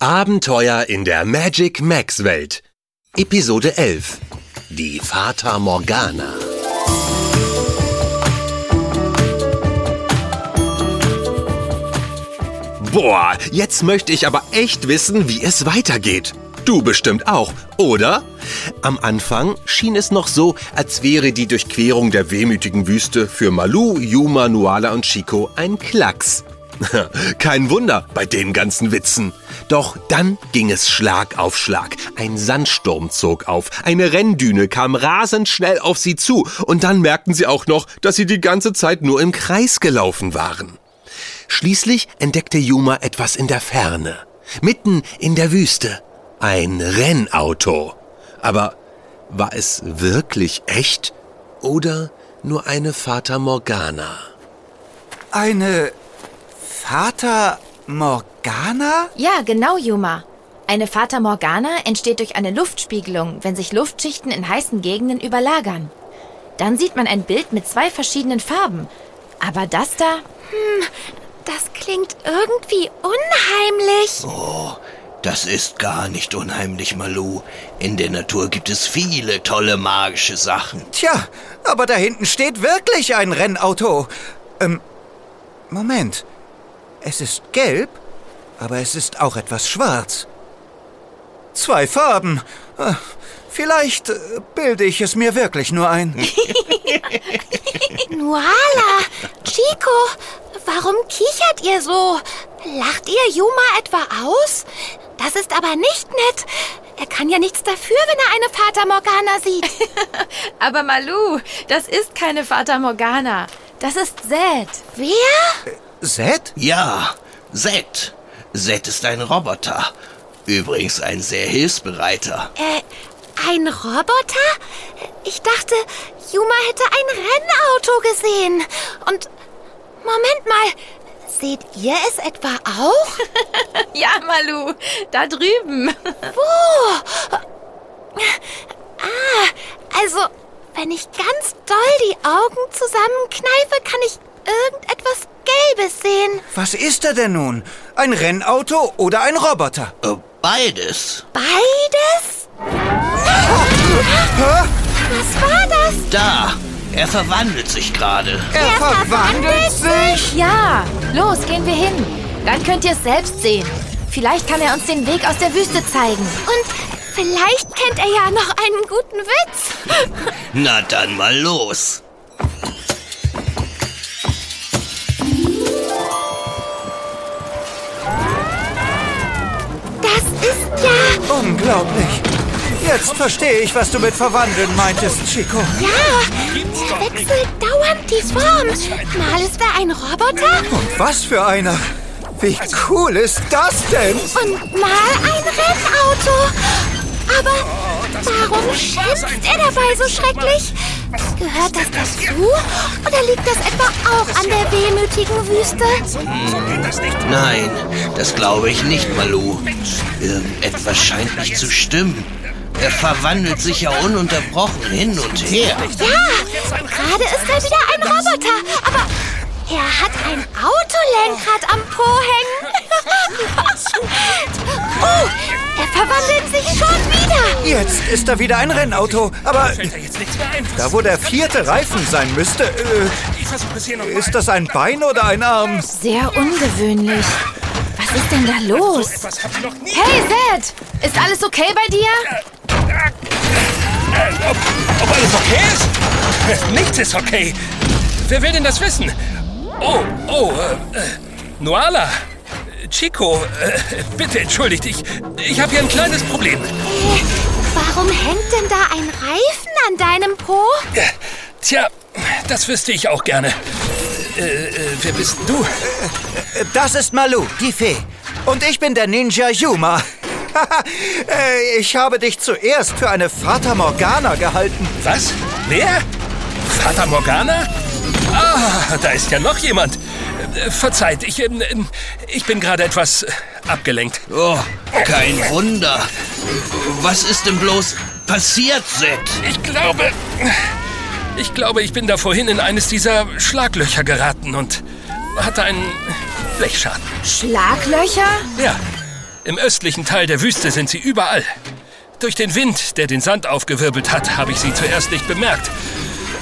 Abenteuer in der Magic Max Welt. Episode 11. Die Fata Morgana. Boah, jetzt möchte ich aber echt wissen, wie es weitergeht. Du bestimmt auch, oder? Am Anfang schien es noch so, als wäre die Durchquerung der wehmütigen Wüste für Malu, Yuma, Nuala und Chico ein Klacks. Kein Wunder bei den ganzen Witzen. Doch dann ging es Schlag auf Schlag. Ein Sandsturm zog auf, eine Renndüne kam rasend schnell auf sie zu, und dann merkten sie auch noch, dass sie die ganze Zeit nur im Kreis gelaufen waren. Schließlich entdeckte Yuma etwas in der Ferne, mitten in der Wüste. Ein Rennauto. Aber war es wirklich echt oder nur eine Fata Morgana? Eine Fata Morgana? Ja, genau, Yuma. Eine Fata Morgana entsteht durch eine Luftspiegelung, wenn sich Luftschichten in heißen Gegenden überlagern. Dann sieht man ein Bild mit zwei verschiedenen Farben. Aber das da, Hm, das klingt irgendwie unheimlich. Oh, das ist gar nicht unheimlich, Malu. In der Natur gibt es viele tolle magische Sachen. Tja, aber da hinten steht wirklich ein Rennauto. Ähm, Moment. Es ist gelb, aber es ist auch etwas schwarz. Zwei Farben. Äh, Vielleicht äh, bilde ich es mir wirklich nur ein. Nuala, Chico, warum kichert ihr so? Lacht ihr Yuma etwa aus? Das ist aber nicht nett. Er kann ja nichts dafür, wenn er eine Fata Morgana sieht. aber Malu, das ist keine Fata Morgana. Das ist Zed. Wer? Zed? Ja, Zed. Zed ist ein Roboter. Übrigens ein sehr hilfsbereiter. Äh, ein Roboter? Ich dachte, Yuma hätte ein Rennauto gesehen. Und Moment mal, seht ihr es etwa auch? ja, Malu, da drüben. Wo? Ah, also, wenn ich ganz doll die Augen zusammenkneife, kann ich irgendetwas Gelbes sehen. Was ist er denn nun? Ein Rennauto oder ein Roboter? Äh, beides. Beides? Was war das? Da, er verwandelt sich gerade. Er, Er verwandelt verwandelt sich? Ja, los, gehen wir hin. Dann könnt ihr es selbst sehen. Vielleicht kann er uns den Weg aus der Wüste zeigen. Und vielleicht kennt er ja noch einen guten Witz. Na dann mal los. Ja... Unglaublich. Jetzt verstehe ich, was du mit verwandeln meintest, Chico. Ja, er wechselt dauernd die Form. Mal ist er ein Roboter Und was für einer. Wie cool ist das denn? und mal ein Rennauto. Aber warum schimpft er dabei so schrecklich? Gehört das dazu? Oder liegt das etwa auch an der wehmütigen Wüste? Nein, das glaube ich nicht, Malu. Irgendetwas scheint nicht zu stimmen. Er verwandelt sich ja ununterbrochen hin und her. Ja, gerade ist er wieder ein Roboter. Aber er hat ein Autolenkrad am Po Jetzt ist da wieder ein Rennauto. Aber da, wo der vierte Reifen sein müsste, äh, ist das ein Bein oder ein Arm? Sehr ungewöhnlich. Was ist denn da los? Hey, Zed! Ist alles okay bei dir? Ob, ob alles okay ist? Nichts ist okay. Wer will denn das wissen? Oh, oh, äh, äh, Noala. Chico, äh, bitte entschuldigt, ich, ich habe hier ein kleines Problem. Warum hängt denn da ein Reifen an deinem Po? Tja, das wüsste ich auch gerne. Äh, äh, wer bist denn du? Das ist Malu, die Fee. Und ich bin der Ninja Yuma. Äh, ich habe dich zuerst für eine Fata Morgana gehalten. Was? Wer? Fata Morgana? Ah, da ist ja noch jemand. Äh, Verzeiht, ich, ich bin gerade etwas abgelenkt. Oh, kein Wunder. Was ist denn bloß passiert, Zed? Ich glaube, ich glaube, ich bin da vorhin in eines dieser Schlaglöcher geraten und hatte einen Blechschaden. Schlaglöcher? Ja, Im östlichen Teil der Wüste sind sie überall. Durch den Wind, der den Sand aufgewirbelt hat, habe ich sie zuerst nicht bemerkt.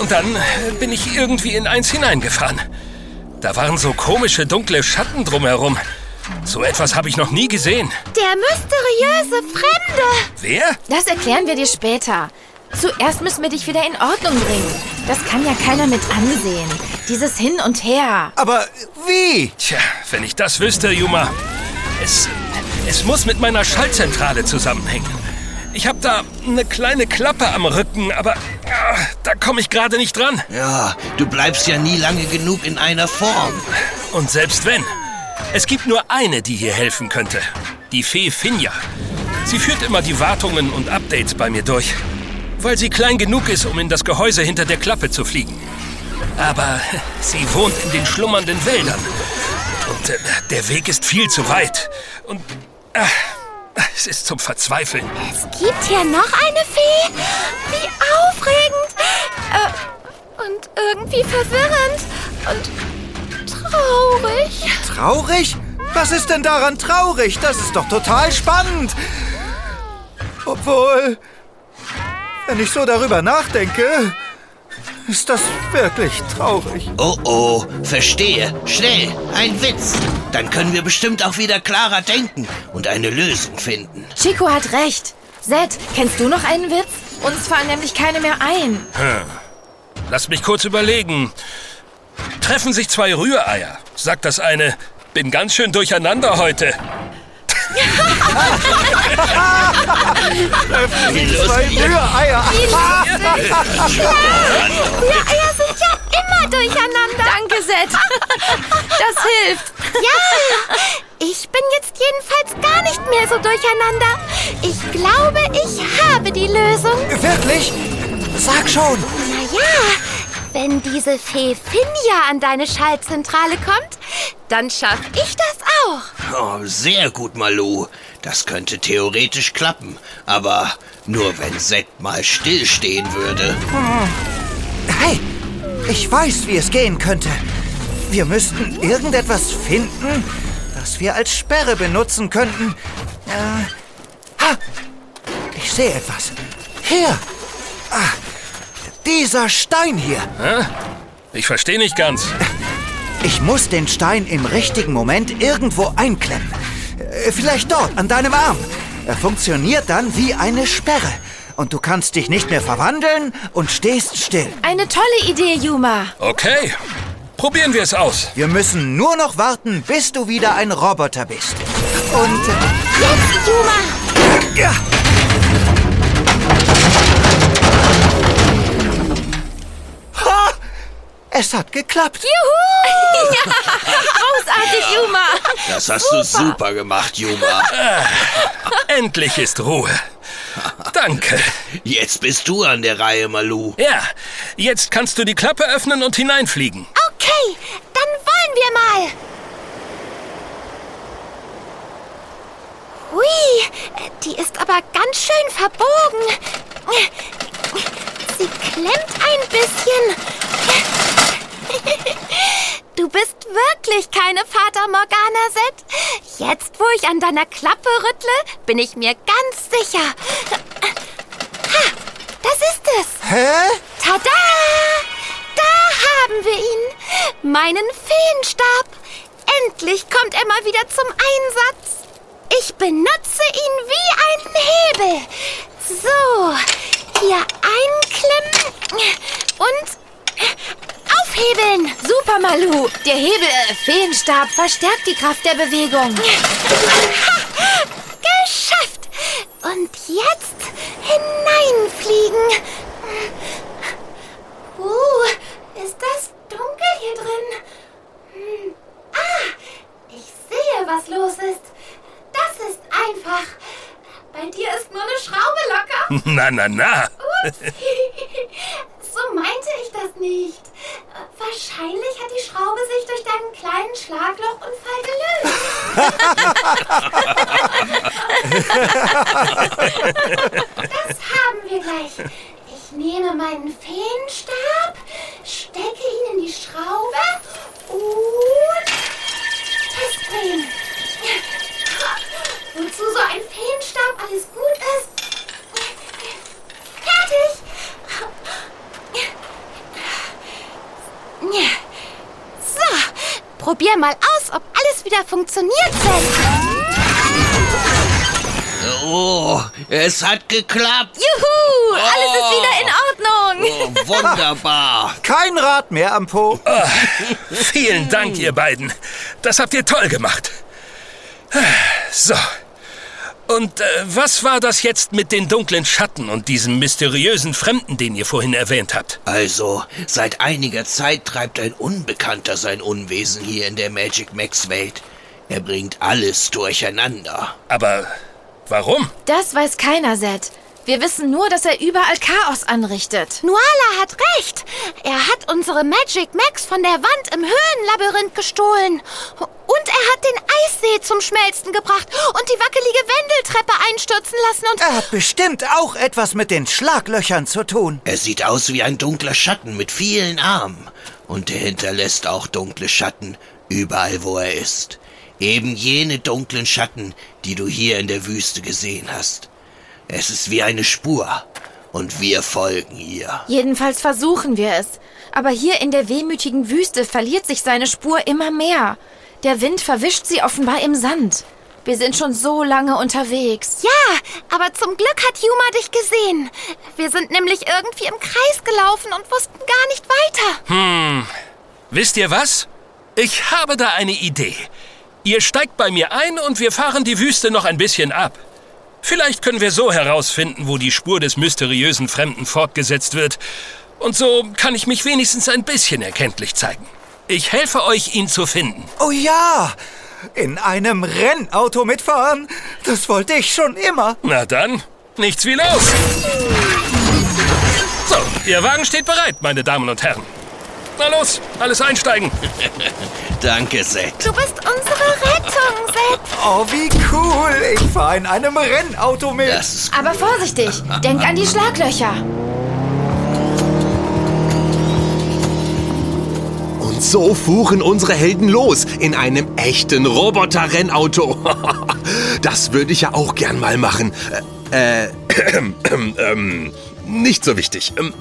Und dann bin ich irgendwie in eins hineingefahren. Da waren so komische dunkle Schatten drumherum. So etwas habe ich noch nie gesehen. Der mysteriöse Fremde. Wer? Das erklären wir dir später. Zuerst müssen wir dich wieder in Ordnung bringen. Das kann ja keiner mit ansehen. Dieses Hin und Her. Aber wie? Tja, wenn ich das wüsste, Juma. Es, es muss mit meiner Schaltzentrale zusammenhängen. Ich habe da eine kleine Klappe am Rücken, aber ah, da komme ich gerade nicht dran. Ja, du bleibst ja nie lange genug in einer Form. Und selbst wenn, es gibt nur eine, die hier helfen könnte. Die Fee Finja. Sie führt immer die Wartungen und Updates bei mir durch, weil sie klein genug ist, um in das Gehäuse hinter der Klappe zu fliegen. Aber sie wohnt in den schlummernden Wäldern. Und äh, der Weg ist viel zu weit. Und äh, es ist zum Verzweifeln. Es gibt hier noch eine Fee. Wie aufregend. Äh, und irgendwie verwirrend. Und traurig. Traurig? Was ist denn daran traurig? Das ist doch total spannend. Obwohl, wenn ich so darüber nachdenke, ist das wirklich traurig. Oh oh, verstehe. Schnell, ein Witz. Dann können wir bestimmt auch wieder klarer denken und eine Lösung finden. Chico hat recht. Zed, kennst du noch einen Witz? Uns fallen nämlich keine mehr ein. Lass mich kurz überlegen. Treffen sich zwei Rühreier, sagt das eine. Bin ganz schön durcheinander heute. Zwei Rühreier. Wir Eier sind ja immer durcheinander. Danke, Zed. Das hilft. Ja, ich bin jetzt jedenfalls gar nicht mehr so durcheinander. Ich glaube, ich habe die Lösung. Wirklich? Sag schon. Naja, wenn diese Fee Finja an deine Schaltzentrale kommt, dann schaff ich das auch. Oh, sehr gut, Malu. Das könnte theoretisch klappen, aber nur wenn Zed mal stillstehen würde. Hey, ich weiß, wie es gehen könnte. Wir müssten irgendetwas finden, das wir als Sperre benutzen könnten. Äh, ha! Ich sehe etwas. Hier! Ah, dieser Stein hier. Ich verstehe nicht ganz. Ich muss den Stein im richtigen Moment irgendwo einklemmen. Äh, Vielleicht dort, an deinem Arm. Er funktioniert dann wie eine Sperre. Und du kannst dich nicht mehr verwandeln und stehst still. Eine tolle Idee, Yuma. Okay, probieren wir es aus. Wir müssen nur noch warten, bis du wieder ein Roboter bist. Und... äh, Jetzt, Juma! Ja! Es hat geklappt. Juhu! Großartig, Yuma. Das hast du super gemacht, Juma. Endlich ist Ruhe. Danke. Jetzt bist du an der Reihe, Malu. Ja, jetzt kannst du die Klappe öffnen und hineinfliegen. Okay, dann wollen wir mal. Hui, die ist aber ganz schön verbogen. Sie klemmt ein bisschen. Wirklich keine Fata Morgana, Set. Jetzt, wo ich an deiner Klappe rüttle, bin ich mir ganz sicher. Ha, das ist es. Hä? Tada! Da haben wir ihn. Meinen Feenstab. Endlich kommt er mal wieder zum Einsatz. Ich benutze ihn wie einen Hebel. So, hier einklemmen und aufhebeln. Super, Malu. Der Hebel, äh, Feenstab verstärkt die Kraft der Bewegung. Geschafft. Und jetzt hineinfliegen. Uh, ist das dunkel hier drin? Hm. Ah, ich sehe, was los ist. Das ist einfach. Bei dir ist nur eine Schraube locker. Na, na, na. Ups. so meinte ich das nicht. Wahrscheinlich hat die Schraube sich durch deinen kleinen Schlaglochunfall gelöst. das haben wir gleich. Ich nehme meinen Feenstab, stecke ihn in die Schraube und festdrehen. Wozu Probier mal aus, ob alles wieder funktioniert, Zen. Oh, es hat geklappt. Juhu, alles ist wieder in Ordnung. Oh, wunderbar. Kein Rad mehr am Po. Vielen Dank, ihr beiden. Das habt ihr toll gemacht. So. Und äh, was war das jetzt mit den dunklen Schatten und diesem mysteriösen Fremden, den ihr vorhin erwähnt habt? Also, seit einiger Zeit treibt ein Unbekannter sein Unwesen hier in der Magic Max Welt. Er bringt alles durcheinander. Aber warum? Das weiß keiner, Zed. Wir wissen nur, dass er überall Chaos anrichtet. Nuala hat recht. Er hat unsere Magic Max von der Wand im Höhenlabyrinth gestohlen. Und er hat den Eissee zum Schmelzen gebracht und die wackelige Wendeltreppe einstürzen lassen und... Er hat bestimmt auch etwas mit den Schlaglöchern zu tun. Er sieht aus wie ein dunkler Schatten mit vielen Armen. Und er hinterlässt auch dunkle Schatten überall, wo er ist. Eben jene dunklen Schatten, die du hier in der Wüste gesehen hast. Es ist wie eine Spur. Und wir folgen ihr. Jedenfalls versuchen wir es. Aber hier in der wehmütigen Wüste verliert sich seine Spur immer mehr. Der Wind verwischt sie offenbar im Sand. Wir sind schon so lange unterwegs. Ja, aber zum Glück hat Yuma dich gesehen. Wir sind nämlich irgendwie im Kreis gelaufen und wussten gar nicht weiter. Hm. Wisst ihr was? Ich habe da eine Idee. Ihr steigt bei mir ein und wir fahren die Wüste noch ein bisschen ab. Vielleicht können wir so herausfinden, wo die Spur des mysteriösen Fremden fortgesetzt wird. Und so kann ich mich wenigstens ein bisschen erkenntlich zeigen. Ich helfe euch, ihn zu finden. Oh ja, in einem Rennauto mitfahren, das wollte ich schon immer. Na dann, nichts wie los. So, Ihr Wagen steht bereit, meine Damen und Herren. Na los, alles einsteigen. Danke, Seth. Du bist unsere Rettung, Seth. Oh, wie cool. Ich fahre in einem Rennauto mit. Das ist Aber vorsichtig, denk an die Schlaglöcher. Und so fuhren unsere Helden los in einem echten Roboter-Rennauto. Das würde ich ja auch gern mal machen. Äh, äh, ähm, nicht so wichtig. Ähm,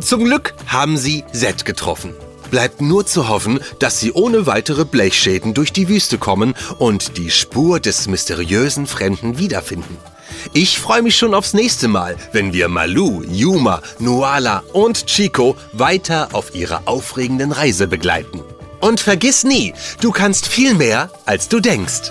Zum Glück haben sie Zed getroffen. Bleibt nur zu hoffen, dass sie ohne weitere Blechschäden durch die Wüste kommen und die Spur des mysteriösen Fremden wiederfinden. Ich freue mich schon aufs nächste Mal, wenn wir Malu, Yuma, Nuala und Chico weiter auf ihrer aufregenden Reise begleiten. Und vergiss nie, du kannst viel mehr, als du denkst.